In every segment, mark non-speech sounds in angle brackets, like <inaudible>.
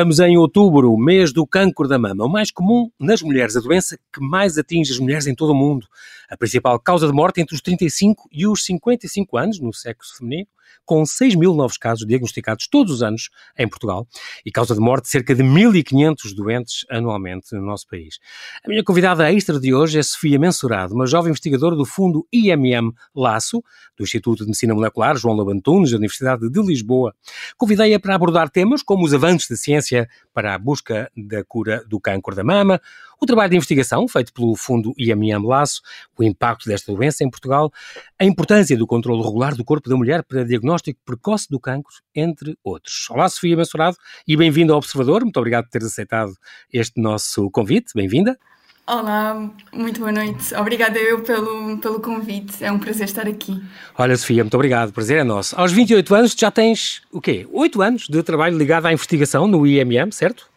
Estamos em outubro, mês do cancro da mama, o mais comum nas mulheres, a doença que mais atinge as mulheres em todo o mundo. A principal causa de morte entre os 35 e os 55 anos no sexo feminino com 6 mil novos casos diagnosticados todos os anos em Portugal e causa de morte cerca de 1.500 doentes anualmente no nosso país. A minha convidada extra de hoje é Sofia Mensurado, uma jovem investigadora do fundo IMM Laço, do Instituto de Medicina Molecular João Lobantunes, da Universidade de Lisboa. Convidei-a para abordar temas como os avanços da ciência para a busca da cura do câncer da mama, o trabalho de investigação feito pelo fundo IMM Laço, o impacto desta doença em Portugal, a importância do controle regular do corpo da mulher para diagnóstico precoce do cancro, entre outros. Olá, Sofia Mensurado, e bem-vindo ao Observador. Muito obrigado por teres aceitado este nosso convite. Bem-vinda. Olá, muito boa noite. Obrigada eu pelo, pelo convite. É um prazer estar aqui. Olha, Sofia, muito obrigado. O prazer é nosso. Aos 28 anos já tens o quê? 8 anos de trabalho ligado à investigação no IMM, certo?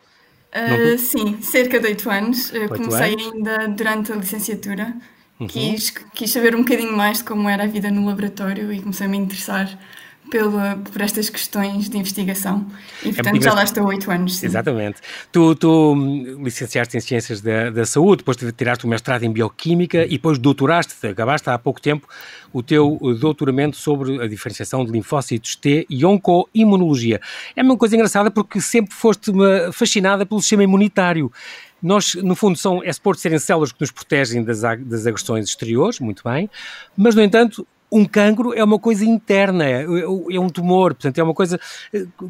Uh, sim, cerca de 8 anos. Comecei anos. ainda durante a licenciatura. Uhum. Quis, quis saber um bocadinho mais de como era a vida no laboratório e comecei a me interessar pela, por estas questões de investigação. E, é portanto, é já lá estou há oito anos. Sim. Exatamente. Tu, tu licenciaste em Ciências da, da Saúde, depois tiraste o mestrado em Bioquímica e depois doutoraste, acabaste há pouco tempo, o teu doutoramento sobre a diferenciação de linfócitos T e oncoimunologia. É uma coisa engraçada porque sempre foste fascinada pelo sistema imunitário. Nós, no fundo, são, é suposto serem células que nos protegem das, das agressões exteriores, muito bem, mas, no entanto, um cancro é uma coisa interna, é, é, um tumor, portanto é uma coisa.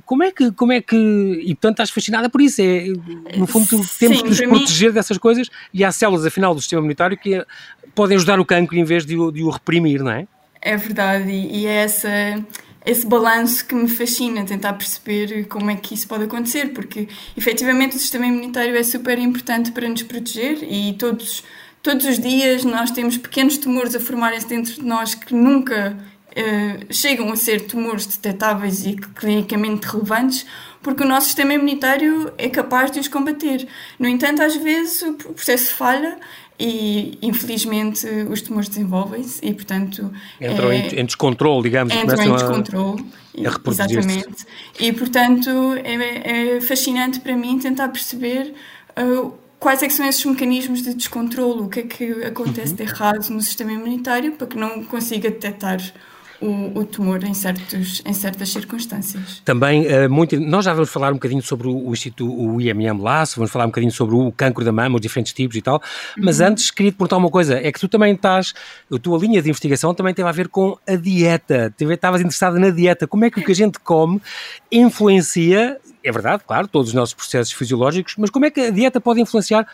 Como é que, como é que e portanto estás fascinada por isso? É, no fundo temos Sim, que nos proteger mim... dessas coisas e há células afinal do sistema imunitário que podem ajudar o cancro em vez de o, de o reprimir, não é? É verdade e é essa esse balanço que me fascina, tentar perceber como é que isso pode acontecer, porque efetivamente o sistema imunitário é super importante para nos proteger e todos todos os dias nós temos pequenos tumores a formarem-se dentro de nós que nunca uh, chegam a ser tumores detectáveis e clinicamente relevantes, porque o nosso sistema imunitário é capaz de os combater. No entanto, às vezes o processo falha e infelizmente os tumores desenvolvem-se e portanto entram é, em, descontrole digamos entram em descontrole a, a exatamente e portanto é, é, fascinante para mim tentar perceber uh, quais é são esses mecanismos de descontrolo, o que é que acontece uhum. de errado no sistema imunitário para que não consiga detectar o, o, tumor em, certos, em certas circunstâncias. Também, uh, muito, nós já vamos falar um bocadinho sobre o, o Instituto, o IMM Laço, vamos falar um bocadinho sobre o cancro da mama, os diferentes tipos e tal, mas uhum. antes queria te perguntar uma coisa, é que tu também estás, a tua linha de investigação também teve a ver com a dieta, estavas interessada na dieta, como é que o que a gente come influencia é verdade, claro, todos os nossos processos fisiológicos, mas como é que a dieta pode influenciar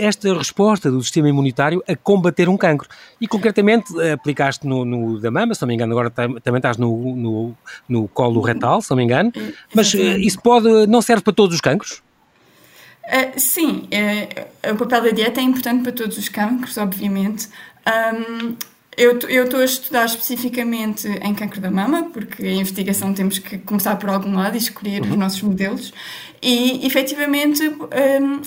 esta resposta do sistema imunitário a combater um cancro? E concretamente aplicaste no, no da mama, se não me engano, agora também estás no, no, no colo retal, se não me engano, mas eh, isso pode, não serve para todos os cancros? Uh, sim, uh, o papel da dieta é importante para todos os cancros, obviamente. Um, eu estou a estudar especificamente em câncer da mama, porque a investigação temos que começar por algum lado e escolher uhum. os nossos modelos. E, efetivamente, um,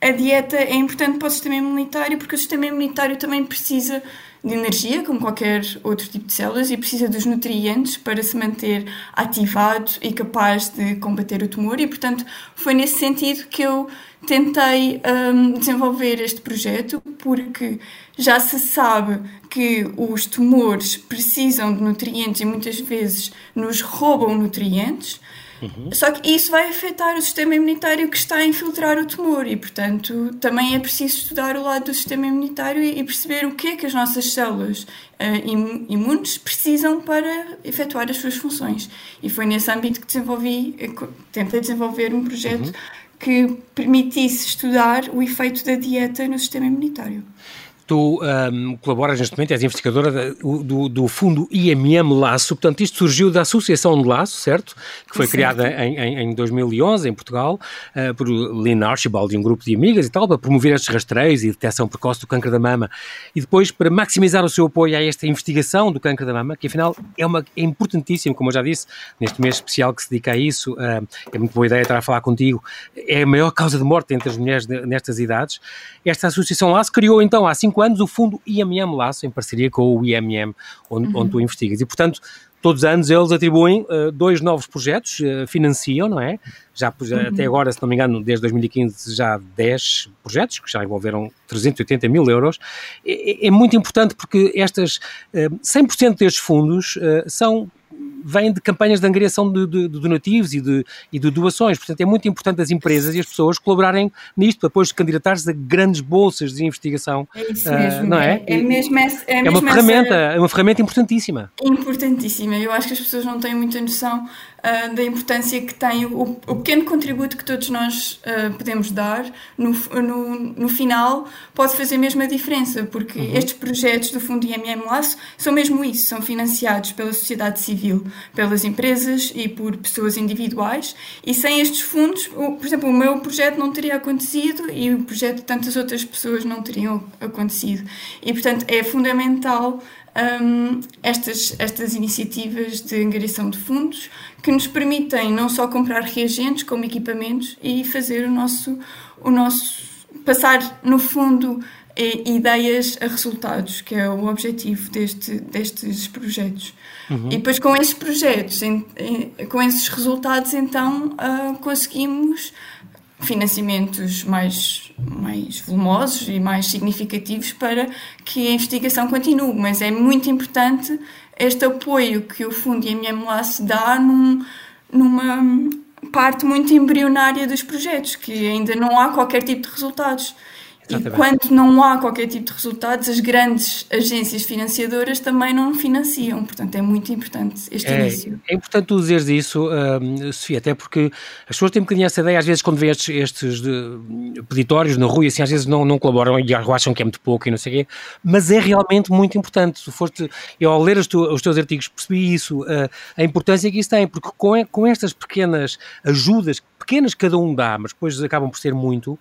a dieta é importante para o sistema imunitário, porque o sistema imunitário também precisa de energia, como qualquer outro tipo de células, e precisa dos nutrientes para se manter ativado e capaz de combater o tumor. E, portanto, foi nesse sentido que eu tentei um, desenvolver este projeto, porque já se sabe que os tumores precisam de nutrientes e muitas vezes nos roubam nutrientes. Uhum. Só que isso vai afetar o sistema imunitário que está a infiltrar o tumor e, portanto, também é preciso estudar o lado do sistema imunitário e perceber o que é que as nossas células uh, imunes precisam para efetuar as suas funções. E foi nesse âmbito que desenvolvi, eh, tentei desenvolver um projeto uhum. que permitisse estudar o efeito da dieta no sistema imunitário. Tu um, colaboras neste momento, és investigadora do, do, fundo IMM Laço, portanto isto surgiu da Associação de Laço, certo? Que foi certo. criada em, em, em, 2011 em Portugal uh, por Lynn Archibald e um grupo de amigas e tal, para promover estes rastreios e detecção precoce do câncer da mama e depois para maximizar o seu apoio a esta investigação do câncer da mama, que afinal é, uma, é importantíssimo, como eu já disse, neste mês especial que se dedica a isso, uh, é muito boa ideia estar a falar contigo, é a maior causa de morte entre as mulheres nestas idades. Esta Associação Laço criou então há cinco 35 anos o fundo IMM Laço, em parceria com o IMM, onde, uhum. onde tu investigas. E, portanto, todos os anos eles atribuem uh, dois novos projetos, uh, financiam, não é? Já uhum. até agora, se não me engano, desde 2015 já há 10 projetos que já envolveram 380 mil euros. É, é muito importante porque estas uh, 100% destes fundos são vêm de campanhas de angariação de, de, de donativos e de, e de, doações. Portanto, é muito importante as empresas e as pessoas colaborarem nisto, para depois de candidatar-se a grandes bolsas de investigação. É isso mesmo. Uh, não é? É, é mesmo é, é uma ferramenta, é uma ferramenta importantíssima. Importantíssima. Eu acho que as pessoas não têm muita noção uh, da importância que tem o, o, pequeno contributo que todos nós uh, podemos dar, no, no, no, final, pode fazer mesmo a diferença, porque uhum. estes projetos do Fundo IMM Laço são mesmo isso, são financiados pela sociedade civil, pelas empresas e por pessoas individuais, e sem estes fundos, por exemplo, o meu projeto não teria acontecido e o projeto de tantas outras pessoas não teriam acontecido. E, portanto, é fundamental um, estas, estas iniciativas de angariação de fundos que nos permitem não só comprar reagentes como equipamentos e fazer o nosso, o nosso passar no fundo ideias a resultados, que é o objetivo deste, destes projetos. Uhum. E depois com esses projetos, em, em, com esses resultados, então uh, conseguimos financiamentos mais, mais volumosos e mais significativos para que a investigação continue. Mas é muito importante este apoio que o Fundo IMM-LAS dá num, numa parte muito embrionária dos projetos, que ainda não há qualquer tipo de resultados. Exatamente. E quando não há qualquer tipo de resultados, as grandes agências financiadoras também não financiam. Portanto, é muito importante este é, início. É importante tu dizeres isso, uh, Sofia, até porque as pessoas têm um bocadinho essa ideia, às vezes, quando vêem estes, estes de, peditórios na rua, assim, às vezes não, não colaboram e acham que é muito pouco e não sei o quê, mas é realmente muito importante. Se foste, eu, ao ler os, tu, os teus artigos, percebi isso, uh, a importância que isso tem, porque com, com estas pequenas ajudas pequenas cada um dá, mas depois acabam por ser muito,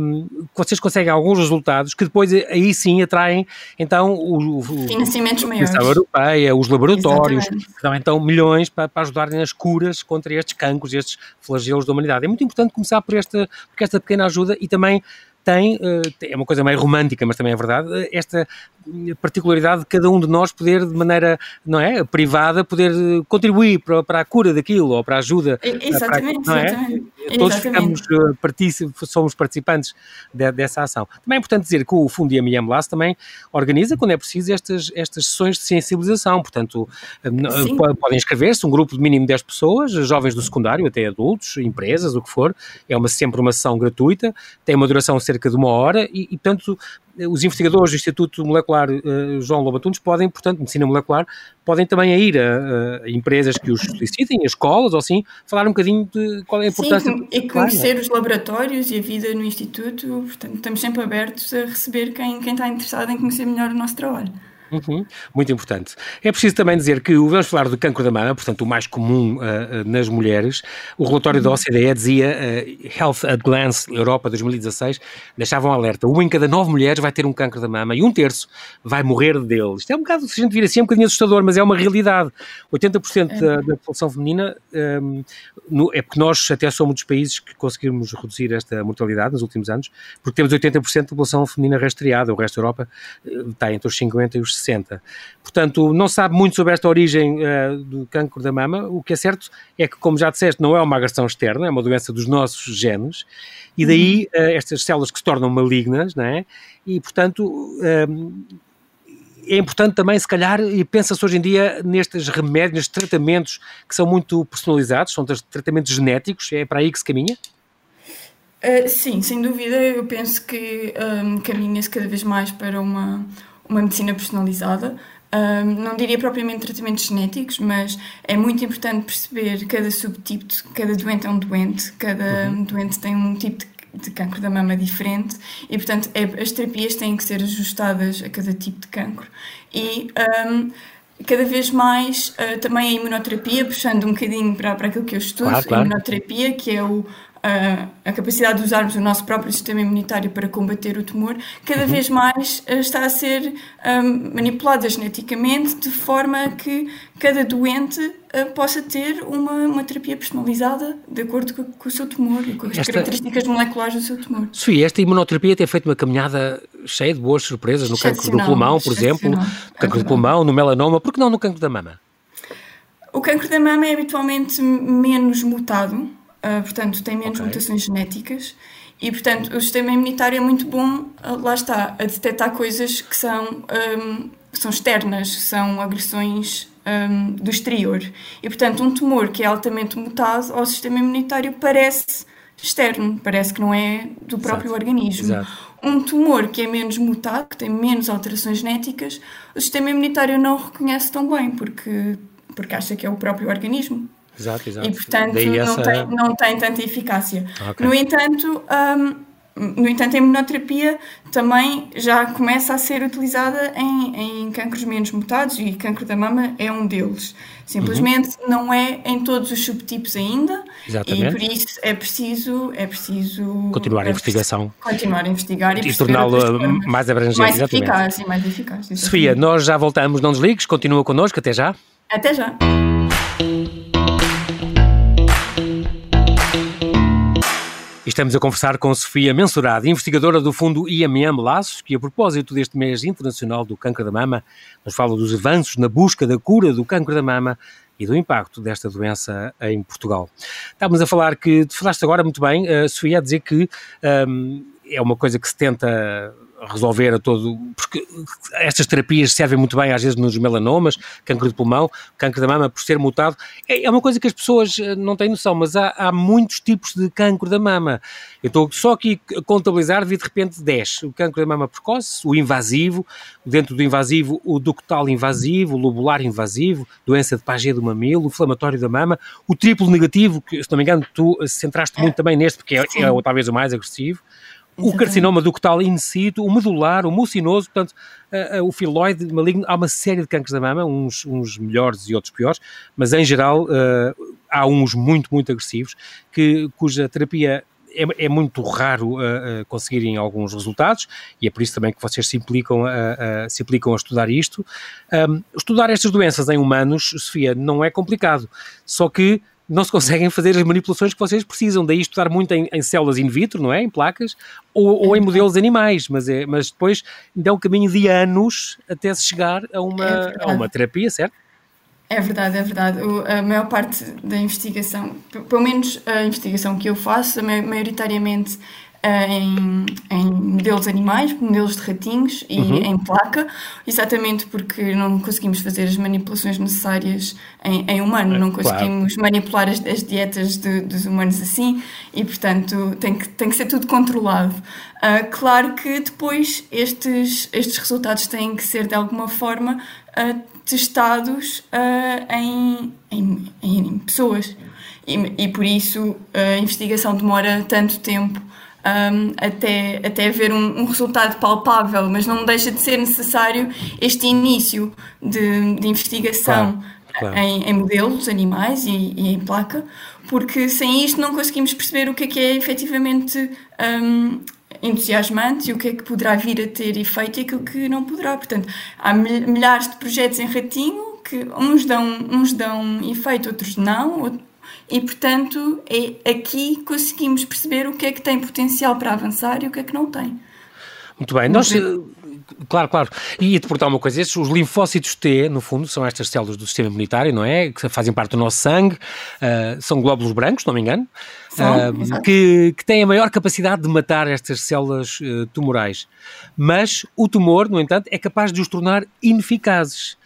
um, vocês conseguem alguns resultados que depois aí sim atraem então o, o financiamentos maiores. A Europeia, os laboratórios, Exatamente. que dão então milhões para, para ajudarem nas curas contra estes cancros, estes flagelos da humanidade. É muito importante começar por esta, por esta pequena ajuda e também tem, eh, é uma coisa meio romântica, mas também é verdade, eh, esta particularidade de cada um de nós poder, de maneira não é, privada, poder eh, contribuir para, para a cura daquilo ou para a ajuda. Exatamente, para, não é? exatamente. Todos ficamos, somos participantes de, dessa ação. Também é importante dizer que o Fundo IMM LAS também organiza, quando é preciso, estas, estas sessões de sensibilização. Portanto, Sim. podem inscrever-se, um grupo de mínimo 10 pessoas, jovens do secundário, até adultos, empresas, o que for. É uma, sempre uma sessão gratuita, tem uma duração cerca cerca de uma hora e, e portanto, os investigadores do Instituto Molecular uh, João Lobatunes podem, portanto, medicina molecular, podem também ir a, a, empresas que os solicitem, a escolas ou assim, falar um bocadinho de qual é a importância. Sim, e conhecer os laboratórios e a vida no Instituto, portanto, estamos sempre abertos a receber quem, quem está interessado em conhecer melhor o nosso trabalho. Uhum, muito importante. É preciso também dizer que vamos falar do cancro da mama, portanto, o mais comum uh, nas mulheres. O relatório uhum. da OCDE dizia, uh, Health at Glance Europa 2016, deixava um alerta: um em cada nove mulheres vai ter um cancro da mama e um terço vai morrer dele. Isto é um bocado, se a gente vir assim, é um bocadinho assustador, mas é uma realidade. 80% é. da, da, população feminina um, ehm, no, é porque nós até somos dos países que conseguimos reduzir esta mortalidade nos últimos anos, porque temos 80% da população feminina rastreada, o resto da Europa está entre os 50 e os 60. Portanto, não sabe muito sobre esta origem uh, do cancro da mama. O que é certo é que, como já disseste, não é uma agressão externa, é uma doença dos nossos genes, e daí uh, estas células que se tornam malignas, não é? E, portanto, uh, é importante também, se calhar, e pensa-se hoje em dia nestes remédios, nestes tratamentos que são muito personalizados, são tratamentos genéticos, é para aí que se caminha? Uh, sim, sem dúvida, eu penso que um, caminha-se cada vez mais para uma, uma medicina personalizada. Um, não diria propriamente tratamentos genéticos, mas é muito importante perceber cada subtipo, de, cada doente é um doente, cada uhum. doente tem um tipo de, de cancro da mama diferente e, portanto, é, as terapias têm que ser ajustadas a cada tipo de cancro. E um, cada vez mais uh, também a imunoterapia, puxando um bocadinho para, para aquilo que eu estudo, claro, claro. a imunoterapia, que é o a, a, capacidade de usarmos o nosso próprio sistema imunitário para combater o tumor, cada uhum. vez mais uh, está a ser um, manipulada geneticamente de forma que cada doente uh, possa ter uma, uma terapia personalizada de acordo com, com o seu tumor e com as esta... características moleculares do seu tumor. Sofia, esta imunoterapia tem feito uma caminhada cheia de boas surpresas no cancro do pulmão, por exemplo, no cancro do pulmão, no melanoma, por que não no cancro da mama? O cancro da mama é habitualmente menos mutado, uh, portanto, tem menos okay. mutações genéticas e, portanto, o sistema imunitário é muito bom, uh, lá está, a detectar coisas que são, um, são externas, são agressões um, do exterior. E, portanto, um tumor que é altamente mutado ao sistema imunitário parece externo, parece que não é do próprio Exato. organismo. Exato. Um tumor que é menos mutado, que tem menos alterações genéticas, o sistema imunitário não o reconhece tão bem, porque, porque acha que é o próprio organismo. Exato, exato. E, portanto, essa... não, tem, não tem tanta eficácia. Okay. No entanto, um, no entanto, a imunoterapia também já começa a ser utilizada em, em cancros menos mutados e cancro da mama é um deles. Simplesmente uhum. não é em todos os subtipos ainda Exatamente. e por isso é preciso, é preciso continuar a investigação. Continuar a investigar e, e torná-lo mais abrangente. Mais eficaz e mais eficaz. Sofia, nós já voltamos, não desligues, continua connosco, até já. Até já. Estamos a conversar com Sofia Mensurado, investigadora do Fundo IMM Laços, que a propósito deste mês internacional do câncer da mama, nos fala dos avanços na busca da cura do câncer da mama e do impacto desta doença em Portugal. Estávamos a falar que, falaste agora muito bem, uh, Sofia, a dizer que um, é uma coisa que se tenta resolver a todo. Porque estas terapias servem muito bem, às vezes, nos melanomas, cancro de pulmão, cancro da mama, por ser mutado. É, é uma coisa que as pessoas eh, não têm noção, mas há, há muitos tipos de cancro da mama. Eu estou só aqui a contabilizar, vi de repente 10. O cancro da mama precoce, o invasivo, dentro do invasivo, o ductal invasivo, o lobular invasivo, doença de Paget do mamilo, o inflamatório da mama, o triplo negativo, que, se não me engano, tu centraste muito também neste, porque é, é talvez o mais agressivo o carcinoma ductal in situ, o medular, o mucinoso, portanto, uh, uh, o filoide maligno, há uma série de cancros da mama, uns, uns melhores e outros piores, mas em geral uh, há uns muito, muito agressivos, que, cuja terapia é, é muito raro conseguirem alguns resultados e é por isso também que vocês se implicam a, se implicam a estudar isto. Um, estudar estas doenças em humanos, Sofia, não é complicado, só que não se conseguem fazer as manipulações que vocês precisam. Daí estudar muito em, em células in vitro, não é? Em placas, ou, ou em modelos animais, mas, é, mas depois ainda é um caminho de anos até se chegar a uma, é a uma terapia, certo? É verdade, é verdade. O, a maior parte da investigação, pelo menos a investigação que eu faço, maioritariamente em, em, modelos animais, modelos de ratinhos e uhum. em placa, exatamente porque não conseguimos fazer as manipulações necessárias em, em humano, é, não conseguimos claro. manipular as, as dietas de, dos humanos assim e, portanto, tem que, tem que ser tudo controlado. Uh, claro que depois estes, estes resultados têm que ser de alguma forma uh, testados uh, em, em, em, pessoas. E, e por isso a investigação demora tanto tempo um, até, até haver um, um, resultado palpável, mas não deixa de ser necessário este início de, de investigação claro, claro. Em, em, modelos animais e, e, em placa, porque sem isto não conseguimos perceber o que é que é efetivamente um, entusiasmante e o que é que poderá vir a ter efeito e aquilo que não poderá. Portanto, há milhares de projetos em ratinho que uns dão, uns dão efeito, outros não, e, portanto, é, aqui conseguimos perceber o que é que tem potencial para avançar e o que é que não tem. Muito bem. Nós, Claro, claro. E te perguntar uma coisa: esses, os linfócitos T, no fundo, são estas células do sistema imunitário, não é? Que fazem parte do nosso sangue, uh, são glóbulos brancos, se não me engano, uh, que, que têm a maior capacidade de matar estas células uh, tumorais. Mas o tumor, no entanto, é capaz de os tornar ineficazes.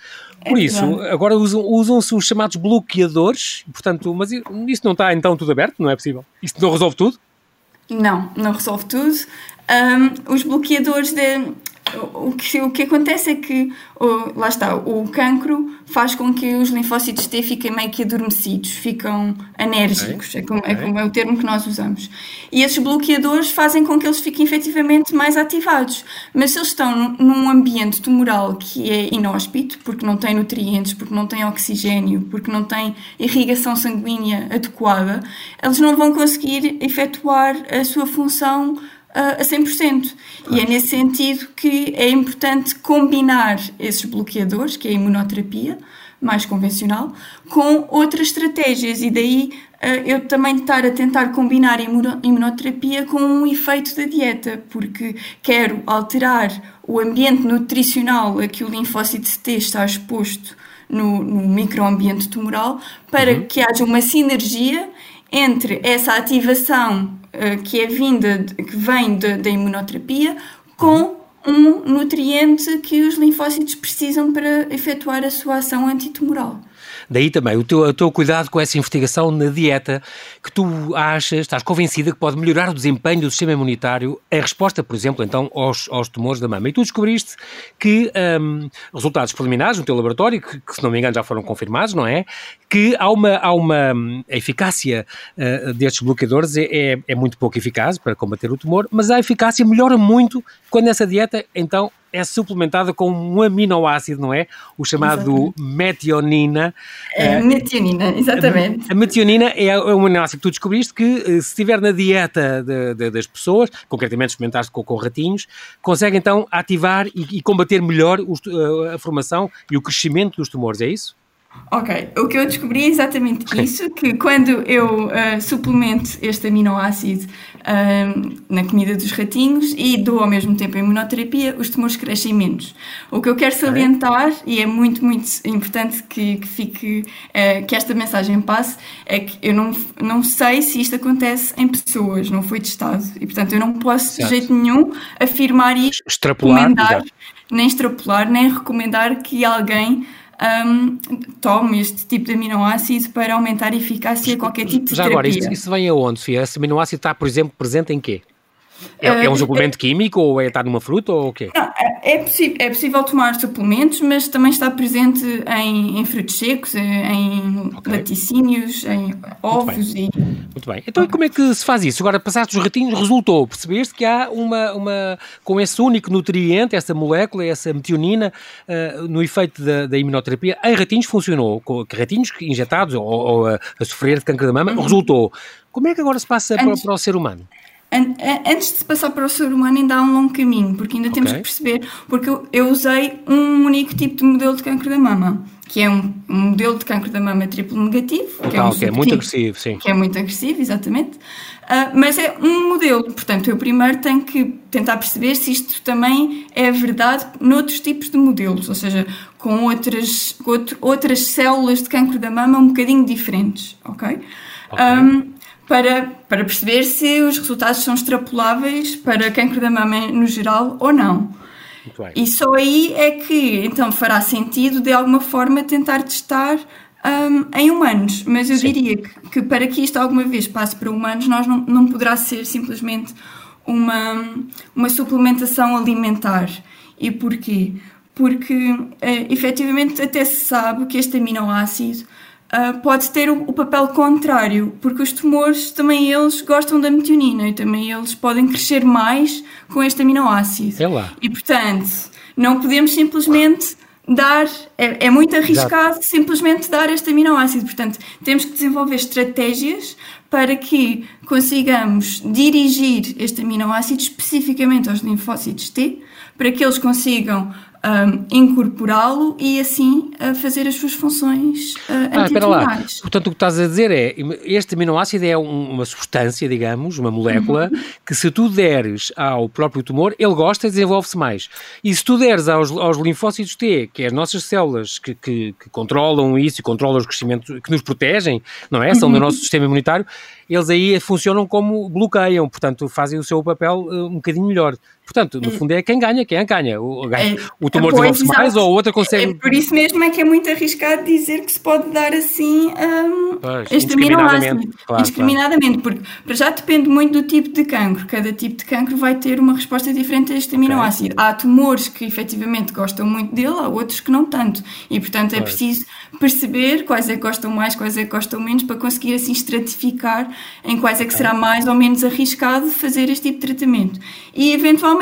É Por isso, agora usam-se usam os chamados bloqueadores, portanto, mas isso não está então tudo aberto, não é possível? Isto não resolve tudo? Não, não resolve tudo. Um, os bloqueadores de, o que, o que acontece é que, oh, lá está, o cancro faz com que os linfócitos T fiquem meio que adormecidos, ficam anérgicos, okay. é, como, é okay. é como é o termo que nós usamos. E esses bloqueadores fazem com que eles fiquem efetivamente mais ativados. Mas se eles estão num ambiente tumoral que é inóspito, porque não tem nutrientes, porque não tem oxigênio, porque não tem irrigação sanguínea adequada, eles não vão conseguir efetuar a sua função a 100%. Claro. E é nesse sentido que é importante combinar esses bloqueadores, que é a imunoterapia, mais convencional, com outras estratégias e daí eu também estar a tentar combinar a imunoterapia com um efeito da dieta, porque quero alterar o ambiente nutricional a que o linfócito T está exposto no, no microambiente tumoral para uhum. que haja uma sinergia entre essa ativação que é vinda, que vem da imunoterapia, com um nutriente que os linfócitos precisam para efetuar a sua ação antitumoral. Daí também o teu, o teu cuidado com essa investigação na dieta que tu achas, estás convencida que pode melhorar o desempenho do sistema imunitário, a resposta, por exemplo, então, aos, aos tumores da mama. E tu descobriste que um, resultados preliminares no teu laboratório, que, que, se não me engano já foram confirmados, não é? Que há uma, há uma hum, a eficácia uh, destes bloqueadores é, é, é muito pouco eficaz para combater o tumor, mas a eficácia melhora muito quando essa dieta, então, é suplementada com um aminoácido, não é? O chamado exatamente. metionina. É, uh, metionina, exatamente. A, a metionina é um aminoácido que tu descobriste que, eh, se estiver na dieta de, de, das pessoas, concretamente experimentaste com, com ratinhos, consegue então ativar e, e combater melhor os, eh, a formação e o crescimento dos tumores, é isso? Ok, o que eu descobri é exatamente isso, que quando eu uh, suplemento este aminoácido uh, na comida dos ratinhos e dou ao mesmo tempo a imunoterapia, os tumores crescem menos. O que eu quero salientar, e é muito, muito importante que, que fique, uh, que esta mensagem passe, é que eu não, não sei se isto acontece em pessoas, não foi testado, e portanto eu não posso certo. de jeito nenhum afirmar e extrapolar, nem extrapolar, nem recomendar que alguém um, tome este tipo de aminoácido para aumentar a eficácia de qualquer tipo de Já terapia. agora, isso, isso vem aonde, Sofia? Esse aminoácido está, por exemplo, presente em quê? É, é um suplemento é, químico ou é estar numa fruta ou o quê? Não, é, é, é possível tomar suplementos, mas também está presente em, em frutos secos, em okay. laticínios, em ovos Muito e... Muito bem. Então como é que se faz isso? Agora, passaste os ratinhos, resultou, percebeste que há uma, uma com esse único nutriente, essa molécula, essa metionina, uh, no efeito da, da, imunoterapia, em ratinhos funcionou, com ratinhos injetados ou, ou a, a, sofrer de câncer da mama, uhum. resultou. Como é que agora se passa para, para o ser humano? Antes de passar para o ser humano ainda há um longo caminho, porque ainda okay. temos que perceber, porque eu, eu, usei um único tipo de modelo de cancro da mama, que é um, um modelo de cancro da mama triplo negativo, que, é, um que é muito agressivo, sim. Que é muito agressivo, exatamente. Uh, mas é um modelo, portanto, eu primeiro tenho que tentar perceber se isto também é verdade noutros tipos de modelos, ou seja, com outras, com outro, outras células de cancro da mama um bocadinho diferentes, ok? okay. Um, para, para perceber se os resultados são extrapoláveis para cancro da mama no geral ou não. E só aí é que então fará sentido de alguma forma tentar testar um, em humanos. Mas eu Sim. diria que, que, para que isto alguma vez passe para humanos, nós não, não poderá ser simplesmente uma, uma suplementação alimentar. E porquê? Porque uh, efetivamente até se sabe que este aminoácido uh, pode ter o, o, papel contrário, porque os tumores também eles gostam da metionina e também eles podem crescer mais com este aminoácido. É lá. E portanto, não podemos simplesmente dar, é, é muito arriscado Exato. simplesmente dar este aminoácido. Portanto, temos que desenvolver estratégias para que consigamos dirigir este aminoácido especificamente aos linfócitos T, para que eles consigam um, incorporá-lo e assim uh, fazer as suas funções uh, ah, antitumorais. Portanto, o que estás a dizer é, este aminoácido é um, uma substância, digamos, uma molécula, uhum. que se tu deres ao próprio tumor, ele gosta e desenvolve-se mais. E se tu deres aos, aos linfócitos T, que é as nossas células que, que, que controlam isso e controlam os crescimentos, que nos protegem, não é? São uhum. do nosso sistema imunitário, eles aí funcionam como bloqueiam, portanto, fazem o seu papel uh, um bocadinho melhor. Portanto, no fundo é quem ganha, quem ganha. O, ganha. É, o tumor desenvolve-se mais ou o outro consegue... É por isso mesmo é que é muito arriscado dizer que se pode dar assim um, pois, este aminoácido. Claro, indiscriminadamente, claro. porque já depende muito do tipo de cancro. Cada tipo de cancro vai ter uma resposta diferente a este aminoácido. Okay. Há tumores que efetivamente gostam muito dele, há outros que não tanto. E, portanto, é preciso perceber quais é que gostam mais, quais é que gostam menos, para conseguir assim estratificar em quais é que será mais ou menos arriscado fazer este tipo de tratamento. E, eventualmente,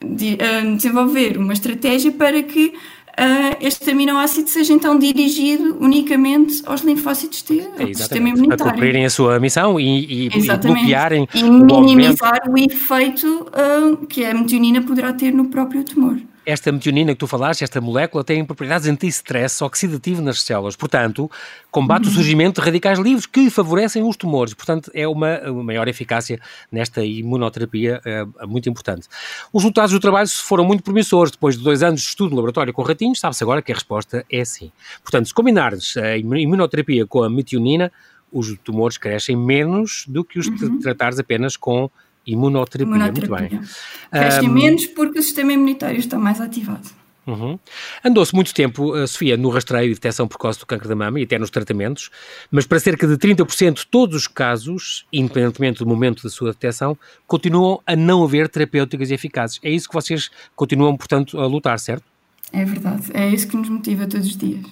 de, uh, desenvolver uma estratégia para que uh, este aminoácido seja então dirigido unicamente aos linfócitos T, é, ao sistema imunitário. Para cumprirem a sua missão e, e, e bloquearem e minimizar o, o efeito uh, que a metionina poderá ter no próprio tumor. Esta metionina que tu falaste, esta molécula, tem propriedades anti-stress oxidativo nas células. Portanto, combate uhum. o surgimento de radicais livres que favorecem os tumores. Portanto, é uma, uma maior eficácia nesta imunoterapia é, muito importante. Os resultados do trabalho foram muito promissores. Depois de dois anos de estudo no laboratório com ratinhos, sabe-se agora que a resposta é sim. Portanto, se combinares a imunoterapia com a metionina, os tumores crescem menos do que os uhum. tratares apenas com Imunoterapia, Imunoterapia. muito bem. Crescem um, menos porque o sistema imunitário está mais ativado. Uhum. Andou-se muito tempo, uh, Sofia, no rastreio e detecção precoce do câncer da mama e até nos tratamentos, mas para cerca de 30% de todos os casos, independentemente do momento da sua detecção, continuam a não haver terapêuticas eficazes. É isso que vocês continuam, portanto, a lutar, certo? É verdade, é isso que nos motiva todos os dias.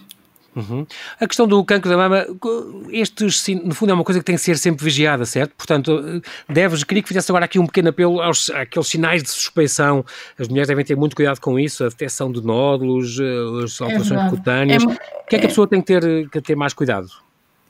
Uhum. A questão do cancro da mama, estes, no fundo, é uma coisa que tem que ser sempre vigiada, certo? Portanto, deves, queria que fizesse agora aqui um pequeno apelo aos àqueles sinais de suspeição. As mulheres devem ter muito cuidado com isso, a detecção de nódulos, eh, as é alterações é cutâneas. É, o que é que a pessoa tem que ter, que ter mais cuidado?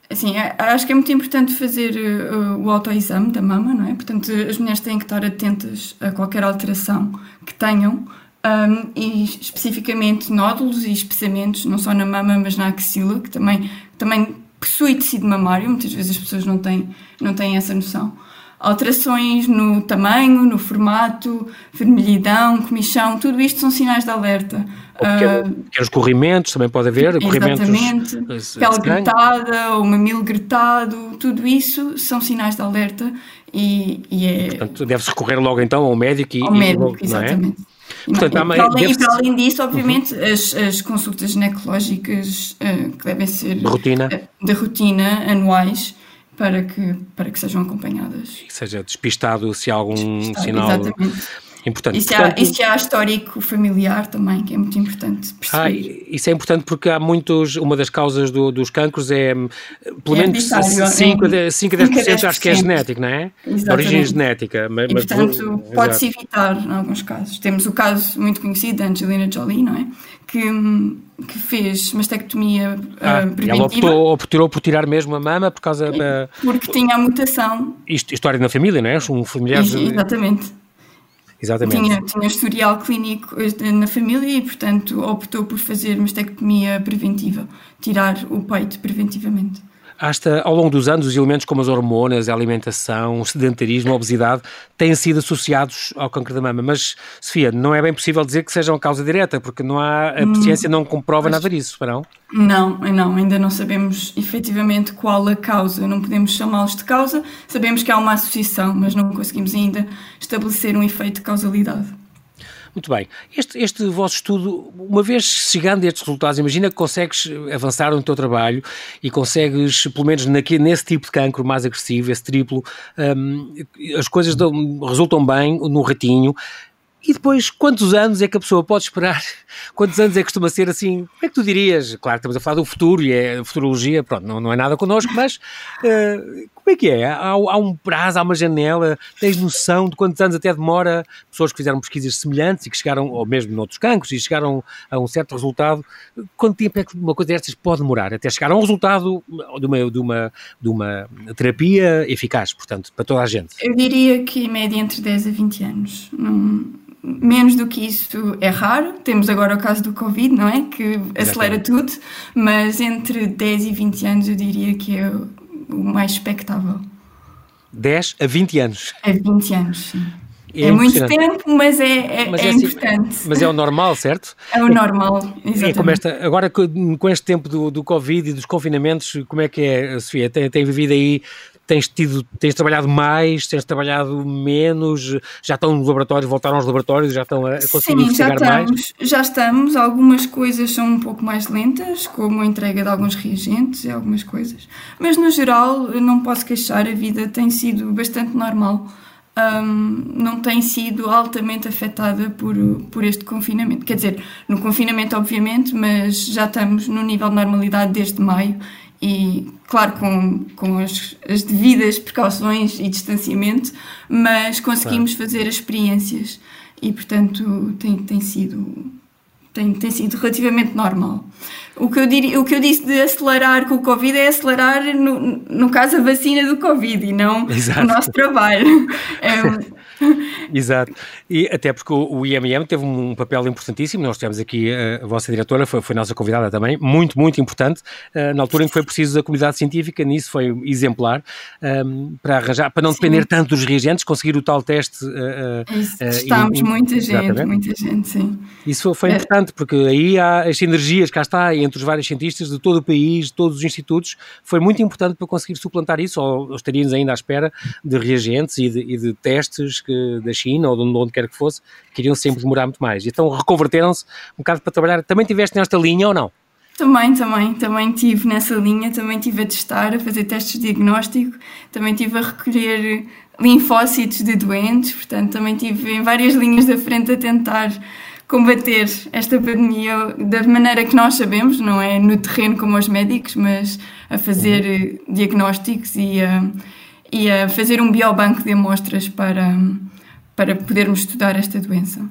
Assim, acho que é muito importante fazer uh, o autoexame da mama, não é? Portanto, as mulheres têm que estar atentas a qualquer alteração que tenham um, e especificamente nódulos e espessamentos, não só na mama, mas na axila, que também, também possui tecido mamário, muitas vezes as pessoas não têm, não têm essa noção. Alterações no tamanho, no formato, vermelhidão, comichão, tudo isto são sinais de alerta. Pequeno, uh, pequenos corrimentos também pode haver, exatamente, pele gretada ou mamilo gretado, tudo isso são sinais de alerta e, e é... Portanto, deve-se recorrer logo então ao médico e... Ao médico, e, é? exatamente. Portanto, e, para além, e para além disso, obviamente, uhum. as, as consultas ginecológicas uh, que devem ser de rotina, uh, de rotina anuais para que, para que sejam acompanhadas. E seja despistado se há algum despistado, sinal. Exatamente importante. E se, Portanto, há, há histórico familiar também, que é muito importante perceber. Ah, isso é importante porque há muitos, uma das causas do, dos cancros é, pelo é menos 5 a 10%, acho que é genético, não é? Exatamente. Origem genética. Mas, e, portanto, pode-se evitar em alguns casos. Temos o caso muito conhecido da Angelina Jolie, não é? Que, que fez mastectomia ah, uh, preventiva. Ela optou, optou por tirar mesmo a mama por causa da... Porque tinha a mutação. Isto, história na família, não é? Um familiar... Exatamente. Exatamente. Tinha, tinha historial clínico na família e, portanto, optou por fazer mastectomia preventiva, tirar o peito preventivamente. Hasta, ao longo dos anos, os elementos como as hormonas, a alimentação, o sedentarismo, a obesidade, têm sido associados ao câncer da mama. Mas, Sofia, não é bem possível dizer que sejam a causa direta, porque não há, a hum, ciência não comprova nada disso, não? Não, não, ainda não sabemos efetivamente qual a causa, não podemos chamá-los de causa, sabemos que há uma associação, mas não conseguimos ainda estabelecer um efeito de causalidade. Muito bem. Este, este vosso estudo, uma vez chegando a estes resultados, imagina que consegues avançar no teu trabalho e consegues, pelo menos nesse tipo de cancro mais agressivo, esse triplo, um, as coisas dão, resultam bem no ratinho. E depois, quantos anos é que a pessoa pode esperar? <laughs> Quantos anos é que costuma ser assim? Como é que tu dirias? Claro, estamos a falar do futuro e é futurologia, pronto, não, não é nada connosco, mas uh, <laughs> como é que é? Há, há, um prazo, há uma janela, tens noção de quantos anos até demora pessoas que fizeram pesquisas semelhantes e que chegaram, ou mesmo noutros cancros, e chegaram a um certo resultado. Quanto tempo é que uma coisa destas pode demorar até chegar a um resultado de uma, de uma, de uma terapia eficaz, portanto, para toda a gente? Eu diria que em média entre 10 a 20 anos. Não, menos do que isso é raro. Temos agora o caso do Covid, não é? Que acelera Exatamente. tudo, mas entre 10 e 20 anos eu diria que é o mais expectável. 10 a 20 anos? A 20 anos, sim. É, é muito tempo, mas é, é, mas é, é importante. Mas é o normal, certo? É o normal, exatamente. Como esta, agora com este tempo do, do Covid e dos confinamentos, como é que é, Sofia? Tem, tem vivido aí tens tido, tens trabalhado mais, tens trabalhado menos, já estão nos laboratórios, voltaram aos laboratórios, já estão a conseguir Sim, já estamos, mais? Já estamos, algumas coisas são um pouco mais lentas, como a entrega de alguns reagentes e algumas coisas, mas no geral não posso queixar, a vida tem sido bastante normal. Um, não tem sido altamente afetada por, por este confinamento. Quer dizer, no confinamento, obviamente, mas já estamos no nível de normalidade desde maio e, claro, com, com as, as devidas precauções e distanciamento, mas conseguimos claro. fazer as experiências e, portanto, tem, tem sido tem, tem sido relativamente normal. O que, eu diria, o que eu disse de acelerar com o Covid é acelerar, no, no caso, a vacina do Covid e não Exato. o nosso trabalho. <laughs> É, <laughs> Exato. E até porque o, IMM teve um papel importantíssimo, nós tivemos aqui, eh, a vossa diretora foi, foi nossa convidada também, muito, muito importante, uh, na altura em que foi preciso a comunidade científica, nisso foi exemplar, ehm, para arranjar, para não depender sim. tanto dos reagentes, conseguir o tal teste. Testámos uh, muita gente, muita gente, sim. Isso foi importante, porque aí há as sinergias, cá está, entre os vários cientistas de todo o país, de todos os institutos, foi muito importante para conseguir suplantar isso, ou estaríamos ainda à espera de reagentes e de, e de testes que, da China ou de onde quer que fosse, queriam sempre demorar muito mais. Então reconverteram-se um bocado para trabalhar. Também tiveste nesta linha ou não? Também, também, também tive nessa linha, também tive a testar, a fazer testes de diagnóstico, também tive a recolher linfócitos de doentes, portanto também tive em várias linhas da frente a tentar combater esta pandemia da maneira que nós sabemos, não é no terreno como os médicos, mas a fazer uhum. diagnósticos e a, e a fazer um biobanco de amostras para, para podermos estudar esta doença.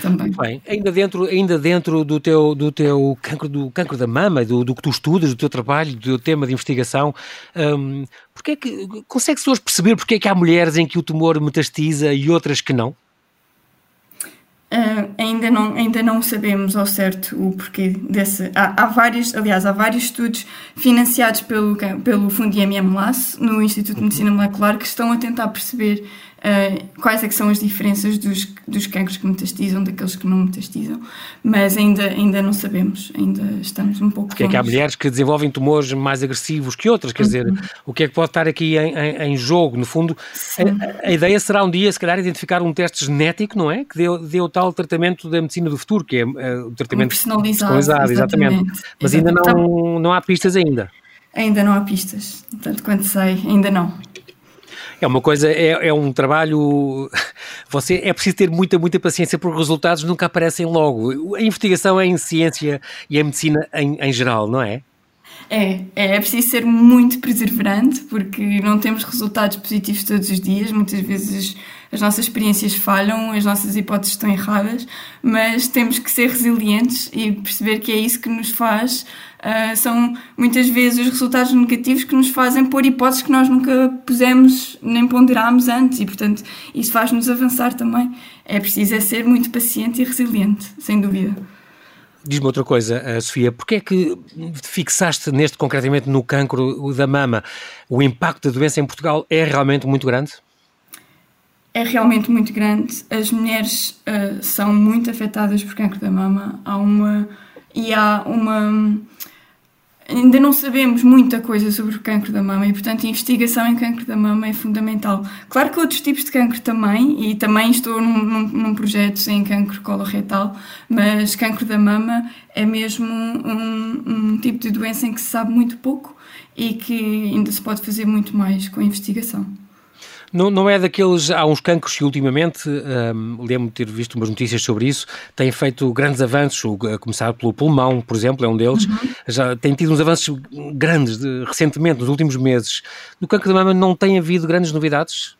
Também. Bem, ainda dentro, ainda dentro do teu, do teu cancro, do cancro da mama, do, do que tu estudas, do teu trabalho, do teu tema de investigação, um, porque é que consegues hoje perceber porque é que há mulheres em que o tumor metastiza e outras que não? Uh, ainda, não, ainda não sabemos ao certo o porquê desse. Há, há, vários, aliás, há vários estudos financiados pelo, pelo Fundo IMM-LAS, no Instituto de Medicina Molecular, que estão a tentar perceber uh, quais é que são as diferenças dos, dos cancros que metastizam daqueles que não metastizam, mas ainda, ainda não sabemos, ainda estamos um pouco Porque é que há mulheres que desenvolvem tumores mais agressivos que outras, quer dizer, uhum. o que é que pode estar aqui em, em, em jogo? No fundo, a, a, ideia será um dia, se calhar, identificar um teste genético, não é? Que dê, dê o tal tratamento da medicina do futuro, que é uh, o tratamento um personalizado, personalizado exatamente. exatamente. Mas ainda não, não há pistas ainda. Ainda não há pistas, tanto quanto sei, ainda não. É uma coisa, é, é um trabalho. <laughs> Você é preciso ter muita, muita paciência porque os resultados nunca aparecem logo. A investigação é em ciência e em medicina em, em geral, não é? É, é, é preciso ser muito perseverante porque não temos resultados positivos todos os dias. Muitas vezes as nossas experiências falham, as nossas hipóteses estão erradas, mas temos que ser resilientes e perceber que é isso que nos faz. Uh, são muitas vezes os resultados negativos que nos fazem pôr hipóteses que nós nunca pusemos nem ponderámos antes e, portanto, isso faz-nos avançar também. É preciso é ser muito paciente e resiliente, sem dúvida. Diz-me outra coisa, eh, Sofia, porquê é que fixaste neste concretamente no cancro da mama? O impacto da doença em Portugal é realmente muito grande? É realmente muito grande. As mulheres uh, são muito afetadas por cancro da mama. Há uma e há uma ainda não sabemos muita coisa sobre o cancro da mama e, portanto, a investigação em cancro da mama é fundamental. Claro que outros tipos de cancro também, e também estou num, num, num projeto em cancro coloretal, mas cancro da mama é mesmo um, um tipo de doença em que se sabe muito pouco e que ainda se pode fazer muito mais com a investigação. Não, não é daqueles. Há uns cancros que ultimamente, um, lembro de ter visto umas notícias sobre isso, têm feito grandes avanços, a começar pelo pulmão, por exemplo, é um deles. Uhum. Já tem tido uns avanços grandes de, recentemente, nos últimos meses. No cancro da mama não tem havido grandes novidades?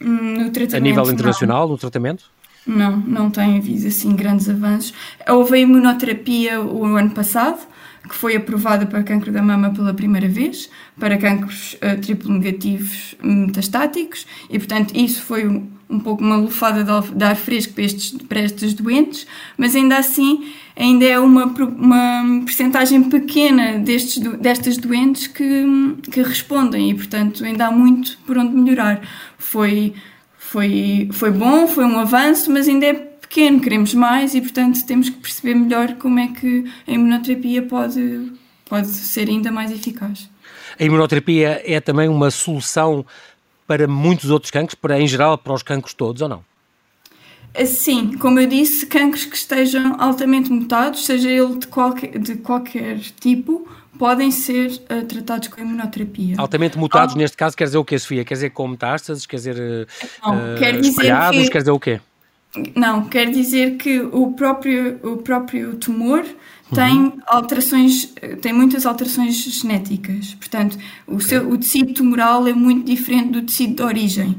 Hum, a nível internacional, não. no tratamento? Não, não tem havido assim grandes avanços. Houve a imunoterapia o ano passado, que foi aprovada para cancro da mama pela primeira vez, para cancros uh, triplo negativos metastáticos, e portanto isso foi um, um pouco uma lufada de ar fresco para estes, para estes doentes, mas ainda assim ainda é uma, uma percentagem pequena destes, destas doentes que, que respondem, e portanto ainda há muito por onde melhorar. Foi, foi, foi bom, foi um avanço, mas ainda é pequeno, queremos mais e, portanto, temos que perceber melhor como é que a imunoterapia pode, pode ser ainda mais eficaz. a imunoterapia é também uma solução para muitos outros cancros, para em geral para os cancros todos, ou não? Sim, como eu disse, cancros que estejam altamente mutados, seja ele de qualquer, de qualquer tipo, podem ser uh, tratados com imunoterapia. Altamente mutados, Al... neste caso, quer dizer o quê, Sofia? Quer dizer com metástases? Quer dizer, não, uh, quer dizer que... Quer dizer o quê? Não, quer dizer que o próprio, o próprio tumor tem uhum. alterações, tem muitas alterações genéticas. Portanto, o, seu, o tecido tumoral é muito diferente do tecido de origem.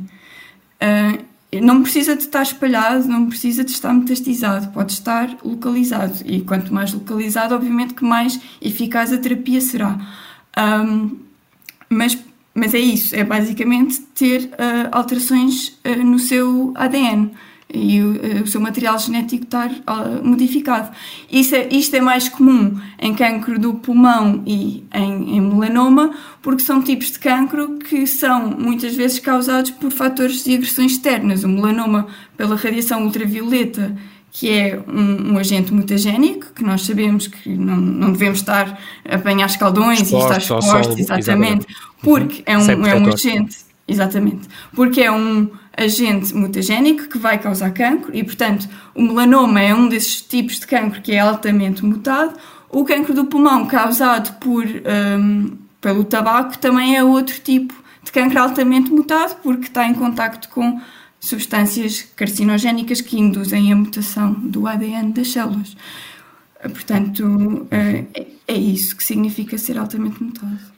Uh, não precisa de estar espalhado, não precisa de estar metastizado, pode estar localizado. E quanto mais localizado, obviamente que mais eficaz a terapia será. Um, mas, mas é isso, é basicamente ter uh, alterações uh, no seu ADN e o, eh, o, seu material genético estar uh, modificado. Isso é, isto é mais comum em cancro do pulmão e em, em, melanoma, porque são tipos de cancro que são muitas vezes causados por fatores de agressões externas. O melanoma pela radiação ultravioleta, que é um, um agente mutagénico, que nós sabemos que não, não devemos estar a apanhar escaldões Exposto, e estar expostos, exatamente, exatamente, porque é um, é um agente, exatamente, porque é um agente mutagénico que vai causar cancro e, portanto, o melanoma é um desses tipos de cancro que é altamente mutado. O cancro do pulmão causado por, um, pelo tabaco também é outro tipo de cancro altamente mutado porque está em contacto com substâncias carcinogénicas que induzem a mutação do ADN das células. Portanto, é, é isso que significa ser altamente mutado.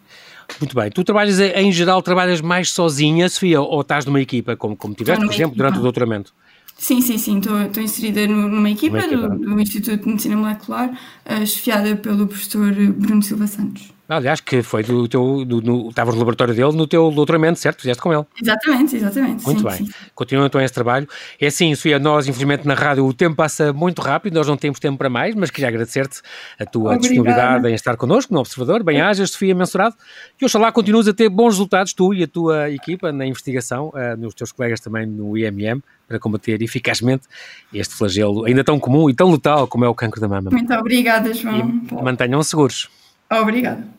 Muito bem. Tu trabalhas, em geral, trabalhas mais sozinha, Sofia, ou estás numa equipa, como, como tiveste, por exemplo, equipa. durante o doutoramento? Sim, sim, sim. Estou inserida numa equipa, equipa. Do, do, Instituto de Medicina Molecular, uh, chefiada pelo professor Bruno Silva Santos. Aliás, que foi do teu. Do, no, estavas no laboratório dele no teu doutoramento, certo? Fizeste com ele. Exatamente, exatamente. Muito sim, bem. Sim. Continua então esse trabalho. É assim, Sofia, nós, infelizmente, na rádio o tempo passa muito rápido, nós não temos tempo para mais, mas queria agradecer-te a tua Obrigada. disponibilidade em estar connosco no Observador. Bem-ajas, Sofia Mensurado. E oxalá continues a ter bons resultados, tu e a tua equipa, na investigação, uh, nos teus colegas também no IMM, para combater eficazmente este flagelo ainda tão comum e tão letal como é o cancro da mama. Muito obrigada, João. E mantenham seguros. Obrigada.